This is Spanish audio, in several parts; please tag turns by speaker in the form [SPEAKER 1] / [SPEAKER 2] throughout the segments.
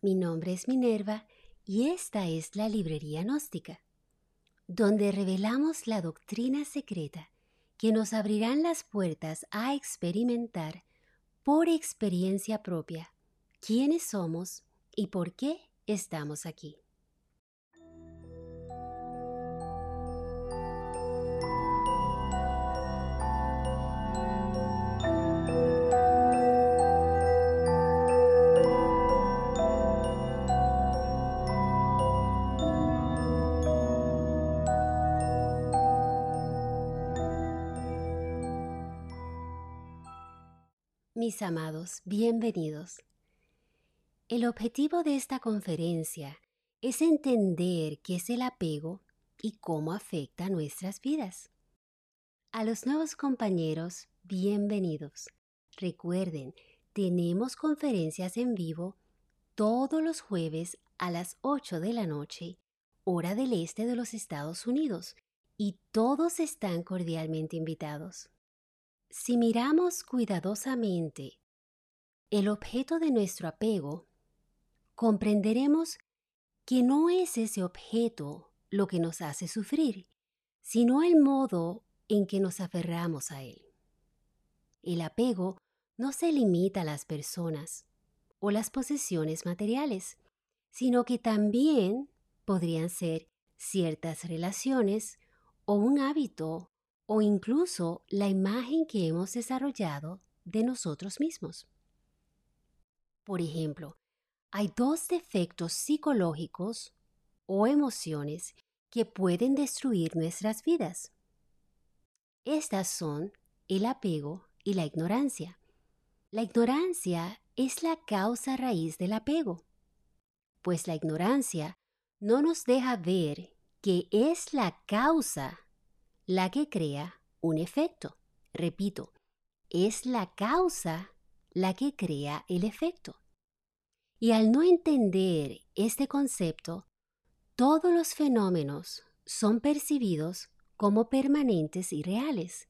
[SPEAKER 1] Mi nombre es Minerva y esta es la Librería Gnóstica, donde revelamos la doctrina secreta que nos abrirán las puertas a experimentar por experiencia propia quiénes somos y por qué estamos aquí. Mis amados, bienvenidos. El objetivo de esta conferencia es entender qué es el apego y cómo afecta nuestras vidas. A los nuevos compañeros, bienvenidos. Recuerden, tenemos conferencias en vivo todos los jueves a las 8 de la noche, hora del este de los Estados Unidos, y todos están cordialmente invitados. Si miramos cuidadosamente el objeto de nuestro apego, comprenderemos que no es ese objeto lo que nos hace sufrir, sino el modo en que nos aferramos a él. El apego no se limita a las personas o las posesiones materiales, sino que también podrían ser ciertas relaciones o un hábito o incluso la imagen que hemos desarrollado de nosotros mismos. Por ejemplo, hay dos defectos psicológicos o emociones que pueden destruir nuestras vidas. Estas son el apego y la ignorancia. La ignorancia es la causa raíz del apego, pues la ignorancia no nos deja ver que es la causa la que crea un efecto. Repito, es la causa la que crea el efecto. Y al no entender este concepto, todos los fenómenos son percibidos como permanentes y reales.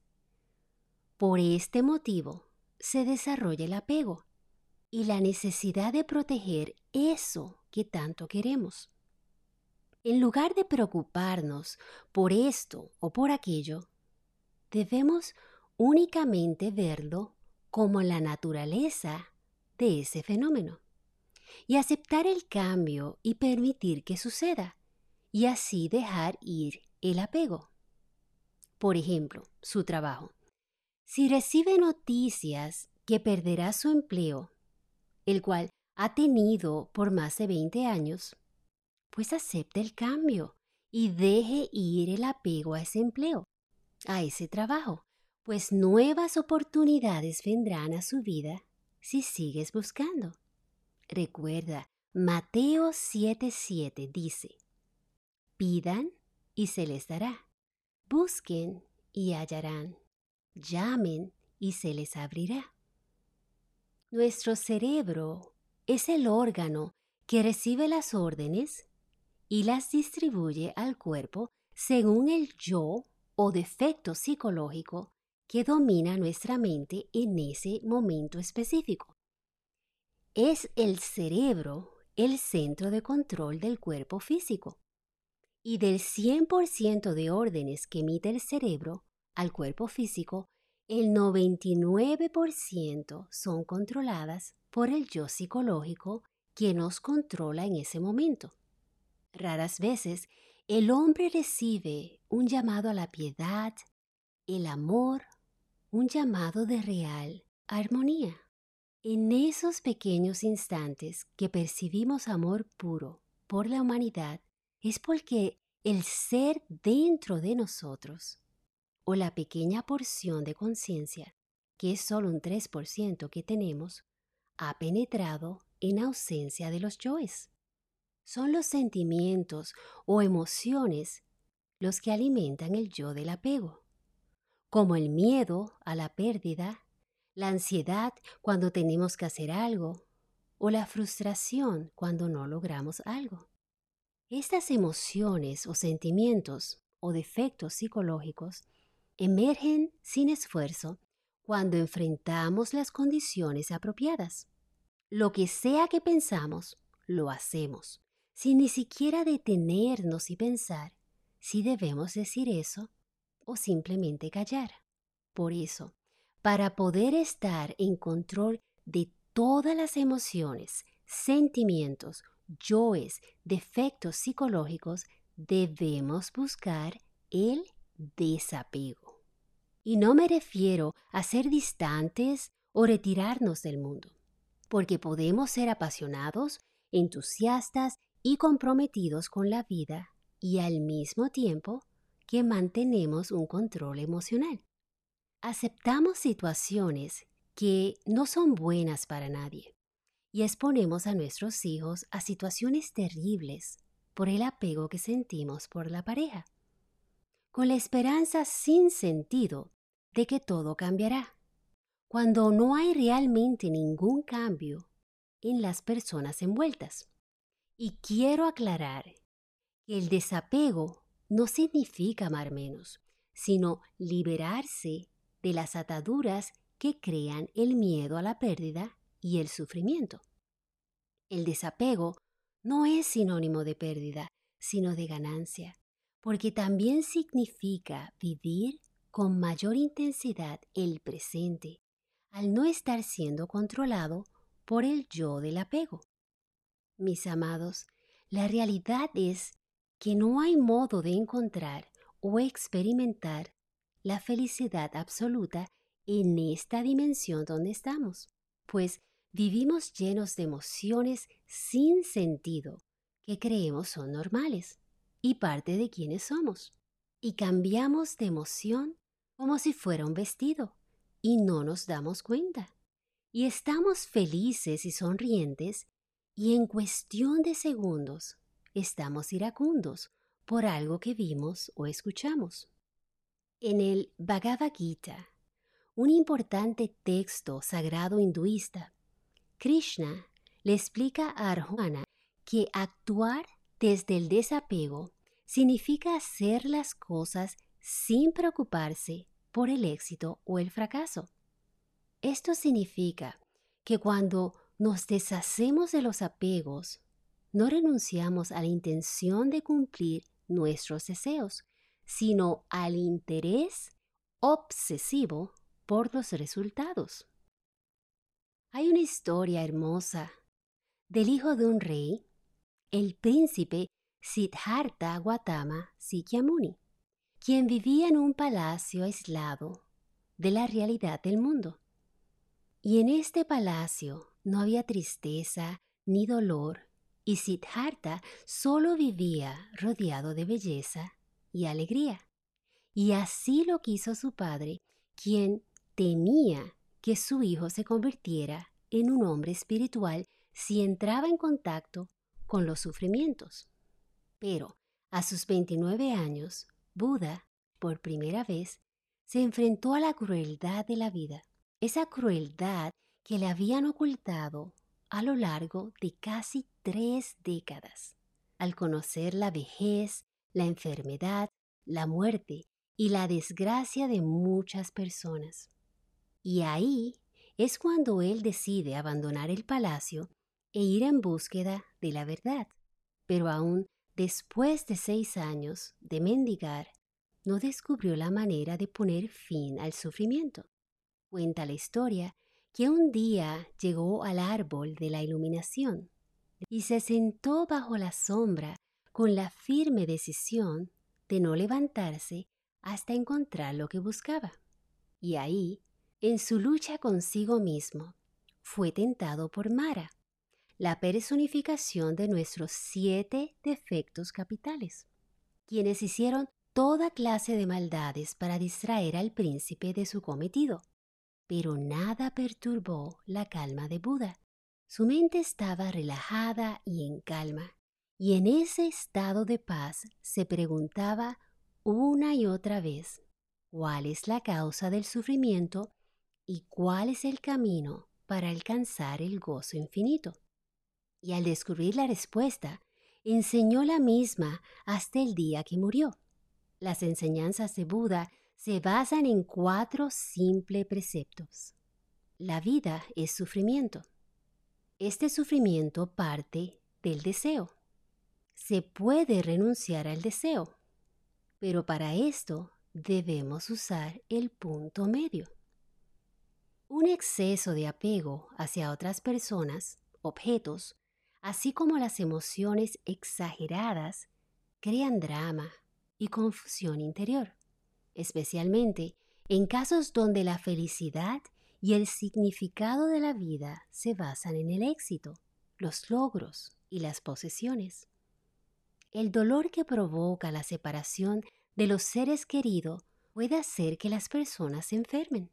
[SPEAKER 1] Por este motivo se desarrolla el apego y la necesidad de proteger eso que tanto queremos. En lugar de preocuparnos por esto o por aquello, debemos únicamente verlo como la naturaleza de ese fenómeno y aceptar el cambio y permitir que suceda y así dejar ir el apego. Por ejemplo, su trabajo. Si recibe noticias que perderá su empleo, el cual ha tenido por más de 20 años, pues acepte el cambio y deje ir el apego a ese empleo, a ese trabajo, pues nuevas oportunidades vendrán a su vida si sigues buscando. Recuerda, Mateo 7:7 dice, pidan y se les dará, busquen y hallarán, llamen y se les abrirá. Nuestro cerebro es el órgano que recibe las órdenes y las distribuye al cuerpo según el yo o defecto psicológico que domina nuestra mente en ese momento específico. Es el cerebro el centro de control del cuerpo físico. Y del 100% de órdenes que emite el cerebro al cuerpo físico, el 99% son controladas por el yo psicológico que nos controla en ese momento. Raras veces el hombre recibe un llamado a la piedad, el amor, un llamado de real armonía. En esos pequeños instantes que percibimos amor puro por la humanidad, es porque el ser dentro de nosotros, o la pequeña porción de conciencia, que es solo un 3% que tenemos, ha penetrado en ausencia de los yoes son los sentimientos o emociones los que alimentan el yo del apego, como el miedo a la pérdida, la ansiedad cuando tenemos que hacer algo o la frustración cuando no logramos algo. Estas emociones o sentimientos o defectos psicológicos emergen sin esfuerzo cuando enfrentamos las condiciones apropiadas. Lo que sea que pensamos lo hacemos, sin ni siquiera detenernos y pensar si debemos decir eso o simplemente callar. Por eso, para poder estar en control de todas las emociones, sentimientos, yoes, defectos psicológicos, debemos buscar el desapego. Y no me refiero a ser distantes o retirarnos del mundo, porque podemos ser apasionados, entusiastas y comprometidos con la vida y al mismo tiempo que mantenemos un control emocional. Aceptamos situaciones que no son buenas para nadie y exponemos a nuestros hijos a situaciones terribles por el apego que sentimos por la pareja, con la esperanza sin sentido de que todo cambiará, cuando no hay realmente ningún cambio en las personas envueltas. Y quiero aclarar que el desapego no significa amar menos, sino liberarse de las ataduras que crean el miedo a la pérdida y el sufrimiento. El desapego no es sinónimo de pérdida, sino de ganancia, porque también significa vivir con mayor intensidad el presente, al no estar siendo controlado por el yo del apego. Mis amados, la realidad es que no hay modo de encontrar o experimentar la felicidad absoluta en esta dimensión donde estamos, pues vivimos llenos de emociones sin sentido que creemos son normales y parte de quienes somos. Y cambiamos de emoción como si fuera un vestido y no nos damos cuenta. Y estamos felices y sonrientes y en cuestión de segundos estamos iracundos por algo que vimos o escuchamos. En el Bhagavad Gita, un importante texto sagrado hinduista, Krishna le explica a Arjuna que actuar desde el desapego significa hacer las cosas sin preocuparse por el éxito o el fracaso. Esto significa que cuando nos deshacemos de los apegos, no renunciamos a la intención de cumplir nuestros deseos, sino al interés obsesivo por los resultados. Hay una historia hermosa del hijo de un rey, el príncipe Siddhartha Gautama Sikyamuni, quien vivía en un palacio aislado de la realidad del mundo. Y en este palacio no había tristeza ni dolor, y Siddhartha solo vivía rodeado de belleza y alegría. Y así lo quiso su padre, quien temía que su hijo se convirtiera en un hombre espiritual si entraba en contacto con los sufrimientos. Pero a sus 29 años, Buda, por primera vez, se enfrentó a la crueldad de la vida, esa crueldad que le habían ocultado a lo largo de casi tres décadas. Al conocer la vejez, la enfermedad, la muerte y la desgracia de muchas personas. Y ahí es cuando él decide abandonar el palacio e ir en búsqueda de la verdad. Pero aún después de seis años de mendigar, no descubrió la manera de poner fin al sufrimiento. Cuenta la historia que un día llegó al árbol de la iluminación y se sentó bajo la sombra con la firme decisión de no levantarse hasta encontrar lo que buscaba. Y ahí en su lucha consigo mismo, fue tentado por Mara, la personificación de nuestros siete defectos capitales, quienes hicieron toda clase de maldades para distraer al príncipe de su cometido. Pero nada perturbó la calma de Buda. Su mente estaba relajada y en calma, y en ese estado de paz se preguntaba una y otra vez cuál es la causa del sufrimiento y cuál es el camino para alcanzar el gozo infinito. Y al descubrir la respuesta, enseñó la misma hasta el día que murió. Las enseñanzas de Buda se basan en cuatro simples preceptos. La vida es sufrimiento. Este sufrimiento parte del deseo. Se puede renunciar al deseo, pero para esto debemos usar el punto medio. Un exceso de apego hacia otras personas, objetos, así como las emociones exageradas, crean drama y confusión interior, especialmente en casos donde la felicidad y el significado de la vida se basan en el éxito, los logros y las posesiones. El dolor que provoca la separación de los seres queridos puede hacer que las personas se enfermen.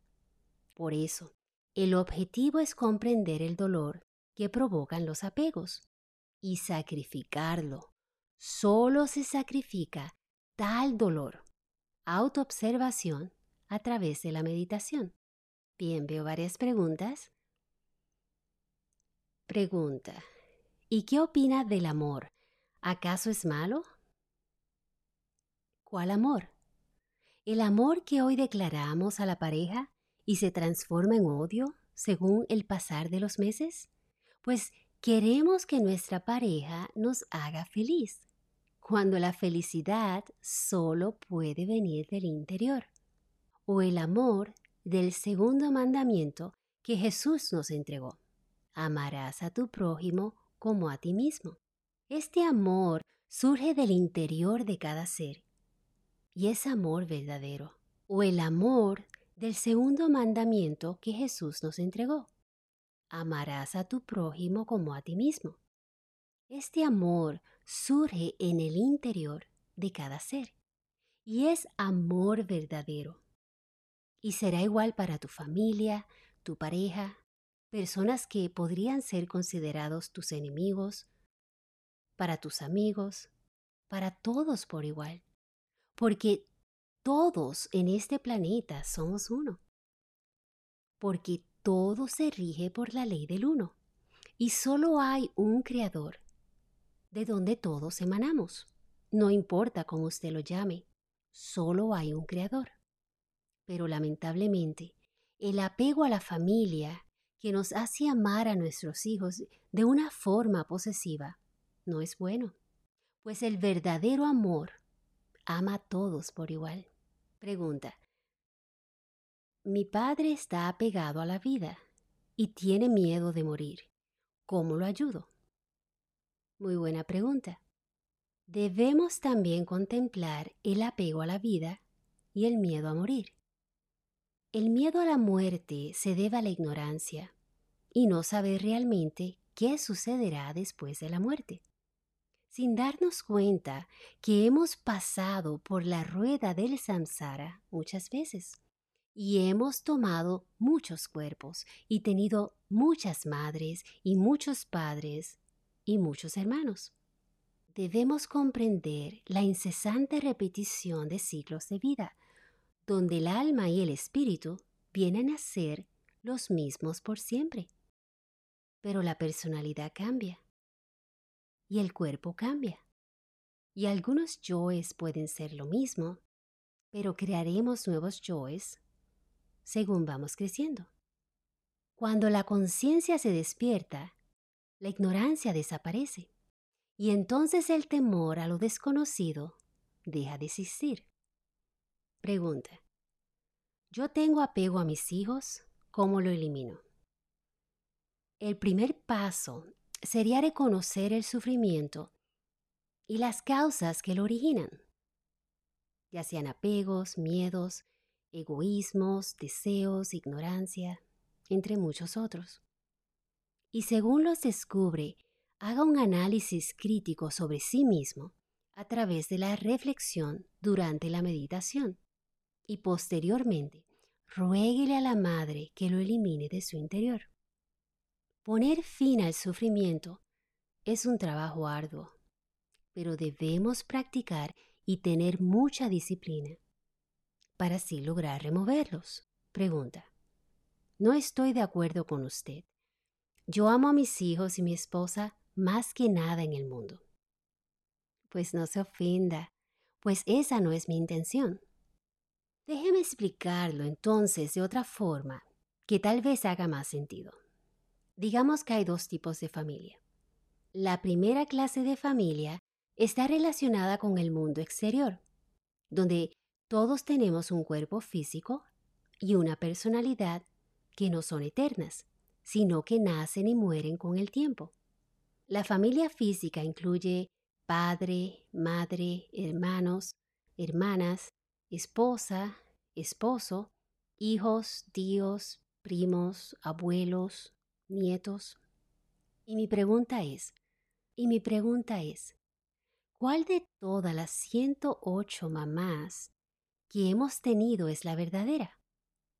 [SPEAKER 1] Por eso, el objetivo es comprender el dolor que provocan los apegos y sacrificarlo. Solo se sacrifica tal dolor. Autoobservación a través de la meditación. Bien, veo varias preguntas. Pregunta. ¿Y qué opina del amor? ¿Acaso es malo? ¿Cuál amor? ¿El amor que hoy declaramos a la pareja y se transforma en odio según el pasar de los meses? Pues queremos que nuestra pareja nos haga feliz, cuando la felicidad solo puede venir del interior. O el amor del segundo mandamiento que Jesús nos entregó. Amarás a tu prójimo como a ti mismo. Este amor surge del interior de cada ser y es amor verdadero, o el amor del segundo mandamiento que Jesús nos entregó. Amarás a tu prójimo como a ti mismo. Este amor surge en el interior de cada ser y es amor verdadero. Y será igual para tu familia, tu pareja, personas que podrían ser considerados tus enemigos, para tus amigos, para todos por igual, porque todos en este planeta somos uno, porque todo se rige por la ley del uno, y solo hay un creador, de donde todos emanamos. No importa cómo usted lo llame, solo hay un creador. Pero lamentablemente, el apego a la familia que nos hace amar a nuestros hijos de una forma posesiva no es bueno, pues el verdadero amor ama a todos por igual. Pregunta. Mi padre está apegado a la vida y tiene miedo de morir. ¿Cómo lo ayudo? Muy buena pregunta. Debemos también contemplar el apego a la vida y el miedo a morir. El miedo a la muerte se debe a la ignorancia y no saber realmente qué sucederá después de la muerte. Sin darnos cuenta que hemos pasado por la rueda del samsara muchas veces y hemos tomado muchos cuerpos y tenido muchas madres y muchos padres y muchos hermanos. Debemos comprender la incesante repetición de ciclos de vida donde el alma y el espíritu vienen a ser los mismos por siempre. Pero la personalidad cambia y el cuerpo cambia. Y algunos yoes pueden ser lo mismo, pero crearemos nuevos yoes según vamos creciendo. Cuando la conciencia se despierta, la ignorancia desaparece y entonces el temor a lo desconocido deja de existir. Pregunta. Yo tengo apego a mis hijos, ¿cómo lo elimino? El primer paso sería reconocer el sufrimiento y las causas que lo originan, ya sean apegos, miedos, egoísmos, deseos, ignorancia, entre muchos otros. Y según los descubre, haga un análisis crítico sobre sí mismo a través de la reflexión durante la meditación y posteriormente ruéguele a la madre que lo elimine de su interior. Poner fin al sufrimiento es un trabajo arduo, pero debemos practicar y tener mucha disciplina para así lograr removerlos. Pregunta. No estoy de acuerdo con usted. Yo amo a mis hijos y mi esposa más que nada en el mundo. Pues no se ofenda, pues esa no es mi intención. Déjeme explicarlo entonces de otra forma que tal vez haga más sentido. Digamos que hay dos tipos de familia. La primera clase de familia está relacionada con el mundo exterior, donde todos tenemos un cuerpo físico y una personalidad que no son eternas, sino que nacen y mueren con el tiempo. La familia física incluye padre, madre, hermanos, hermanas, esposa, esposo, hijos, tíos, primos, abuelos, nietos. Y mi pregunta es, y mi pregunta es, ¿cuál de todas las 108 mamás que hemos tenido es la verdadera?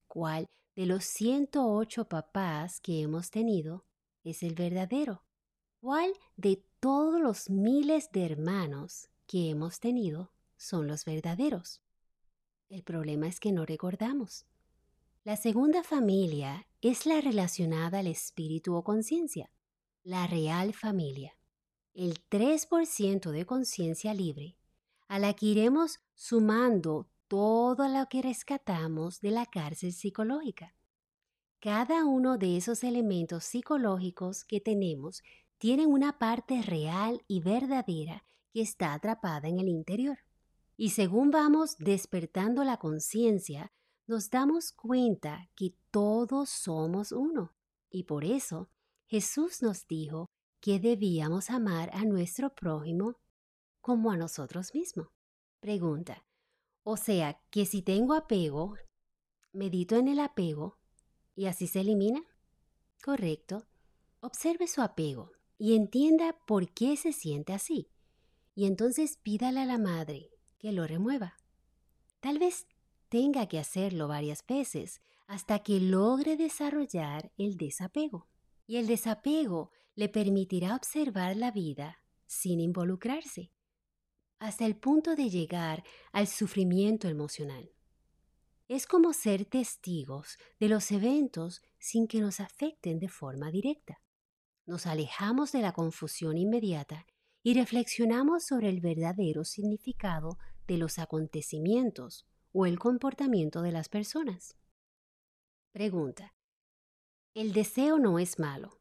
[SPEAKER 1] ¿Cuál de los 108 papás que hemos tenido es el verdadero? ¿Cuál de todos los miles de hermanos que hemos tenido son los verdaderos? El problema es que no recordamos. La segunda familia es la relacionada al espíritu o conciencia, la real familia, el 3% de conciencia libre, a la que iremos sumando todo lo que rescatamos de la cárcel psicológica. Cada uno de esos elementos psicológicos que tenemos tienen una parte real y verdadera que está atrapada en el interior. Y según vamos despertando la conciencia, nos damos cuenta que todos somos uno. Y por eso Jesús nos dijo que debíamos amar a nuestro prójimo como a nosotros mismos. Pregunta. O sea, que si tengo apego, medito en el apego y así se elimina. Correcto. Observe su apego y entienda por qué se siente así. Y entonces pídale a la madre que lo remueva. Tal vez tenga que hacerlo varias veces hasta que logre desarrollar el desapego. Y el desapego le permitirá observar la vida sin involucrarse, hasta el punto de llegar al sufrimiento emocional. Es como ser testigos de los eventos sin que nos afecten de forma directa. Nos alejamos de la confusión inmediata y reflexionamos sobre el verdadero significado de los acontecimientos o el comportamiento de las personas. Pregunta. El deseo no es malo,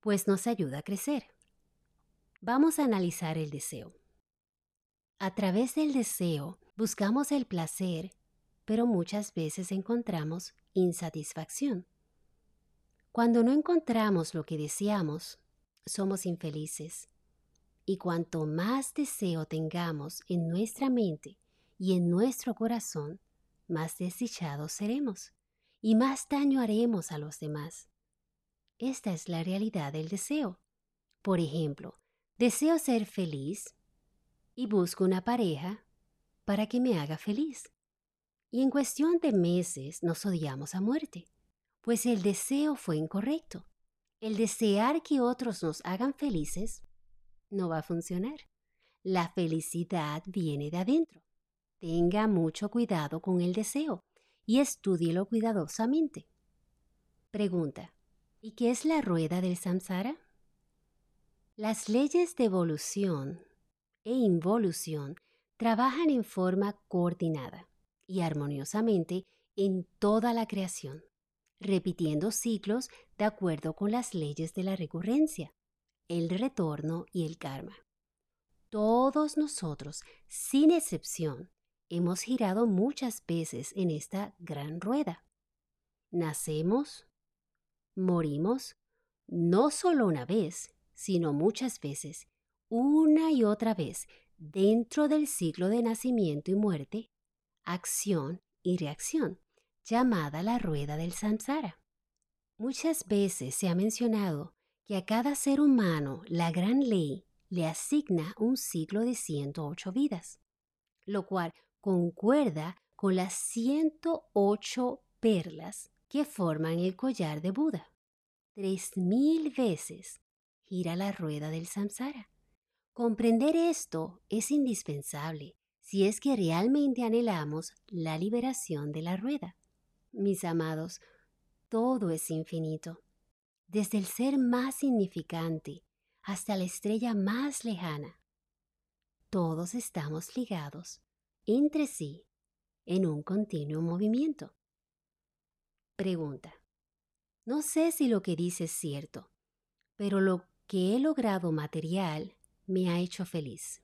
[SPEAKER 1] pues nos ayuda a crecer. Vamos a analizar el deseo. A través del deseo buscamos el placer, pero muchas veces encontramos insatisfacción. Cuando no encontramos lo que deseamos, somos infelices y cuanto más deseo tengamos en nuestra mente y en nuestro corazón, más desdichados seremos y más daño haremos a los demás. Esta es la realidad del deseo. Por ejemplo, deseo ser feliz y busco una pareja para que me haga feliz. Y en cuestión de meses nos odiamos a muerte, pues el deseo fue incorrecto. El desear que otros nos hagan felices no va a funcionar. La felicidad viene de adentro. Tenga mucho cuidado con el deseo y estúdielo cuidadosamente. Pregunta. ¿Y qué es la rueda del samsara? Las leyes de evolución e involución trabajan en forma coordinada y armoniosamente en toda la creación, repitiendo ciclos de acuerdo con las leyes de la recurrencia el retorno y el karma. Todos nosotros, sin excepción, hemos girado muchas veces en esta gran rueda. Nacemos, morimos, no solo una vez, sino muchas veces, una y otra vez, dentro del ciclo de nacimiento y muerte, acción y reacción, llamada la rueda del samsara. Muchas veces se ha mencionado que a cada ser humano la gran ley le asigna un ciclo de 108 vidas, lo cual concuerda con las 108 perlas que forman el collar de Buda. Tres mil veces gira la rueda del samsara. Comprender esto es indispensable si es que realmente anhelamos la liberación de la rueda. Mis amados, todo es infinito desde el ser más significante hasta la estrella más lejana. Todos estamos ligados entre sí en un continuo movimiento. Pregunta. No sé si lo que dice es cierto, pero lo que he logrado material me ha hecho feliz.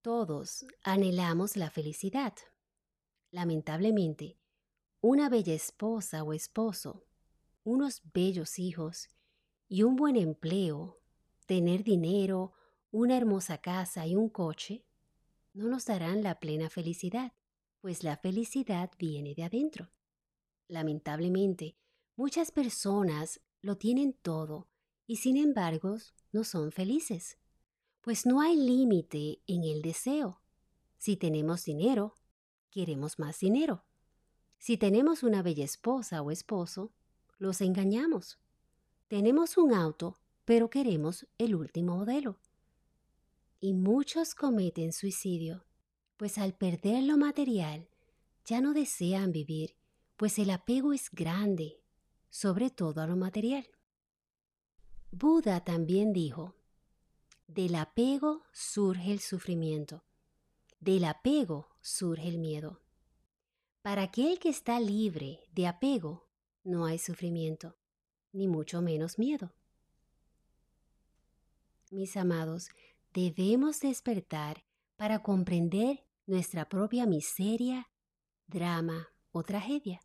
[SPEAKER 1] Todos anhelamos la felicidad. Lamentablemente, una bella esposa o esposo, unos bellos hijos y un buen empleo, tener dinero, una hermosa casa y un coche, no nos darán la plena felicidad, pues la felicidad viene de adentro. Lamentablemente, muchas personas lo tienen todo y sin embargo no son felices, pues no hay límite en el deseo. Si tenemos dinero, queremos más dinero. Si tenemos una bella esposa o esposo, los engañamos. Tenemos un auto, pero queremos el último modelo. Y muchos cometen suicidio, pues al perder lo material, ya no desean vivir, pues el apego es grande, sobre todo a lo material. Buda también dijo, del apego surge el sufrimiento, del apego surge el miedo. Para aquel que está libre de apego, no hay sufrimiento, ni mucho menos miedo. Mis amados, debemos despertar para comprender nuestra propia miseria, drama o tragedia,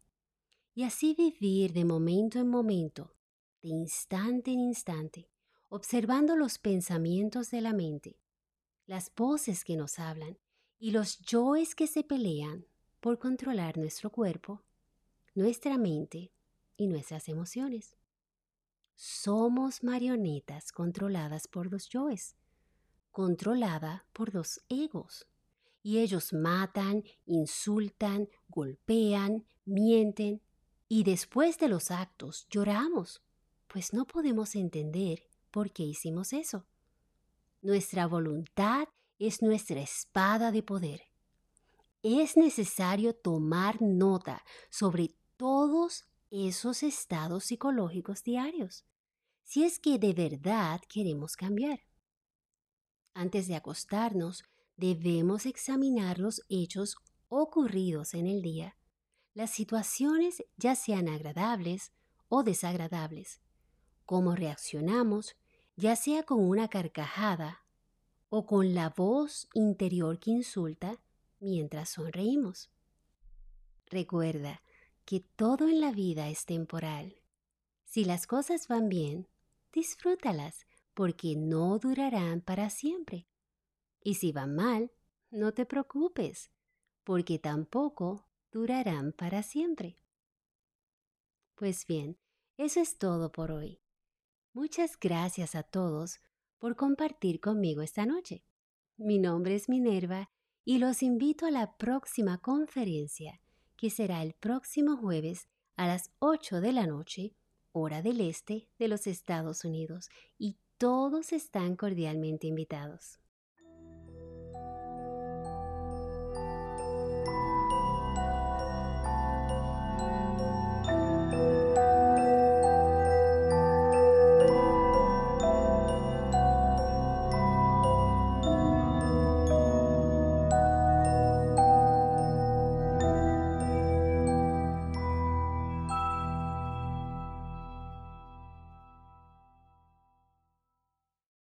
[SPEAKER 1] y así vivir de momento en momento, de instante en instante, observando los pensamientos de la mente, las voces que nos hablan y los yoes que se pelean por controlar nuestro cuerpo, nuestra mente y nuestras emociones. Somos marionetas controladas por los yoes, controlada por los egos. Y ellos matan, insultan, golpean, mienten, y después de los actos lloramos, pues no podemos entender por qué hicimos eso. Nuestra voluntad es nuestra espada de poder es necesario tomar nota sobre todos esos estados psicológicos diarios, si es que de verdad queremos cambiar. Antes de acostarnos, debemos examinar los hechos ocurridos en el día, las situaciones ya sean agradables o desagradables, cómo reaccionamos, ya sea con una carcajada o con la voz interior que insulta, mientras sonreímos. Recuerda que todo en la vida es temporal. Si las cosas van bien, disfrútalas porque no durarán para siempre. Y si van mal, no te preocupes, porque tampoco durarán para siempre. Pues bien, eso es todo por hoy. Muchas gracias a todos por compartir conmigo esta noche. Mi nombre es Minerva y los invito a la próxima conferencia, que será el próximo jueves a las 8 de la noche, hora del este de los Estados Unidos, y todos están cordialmente invitados.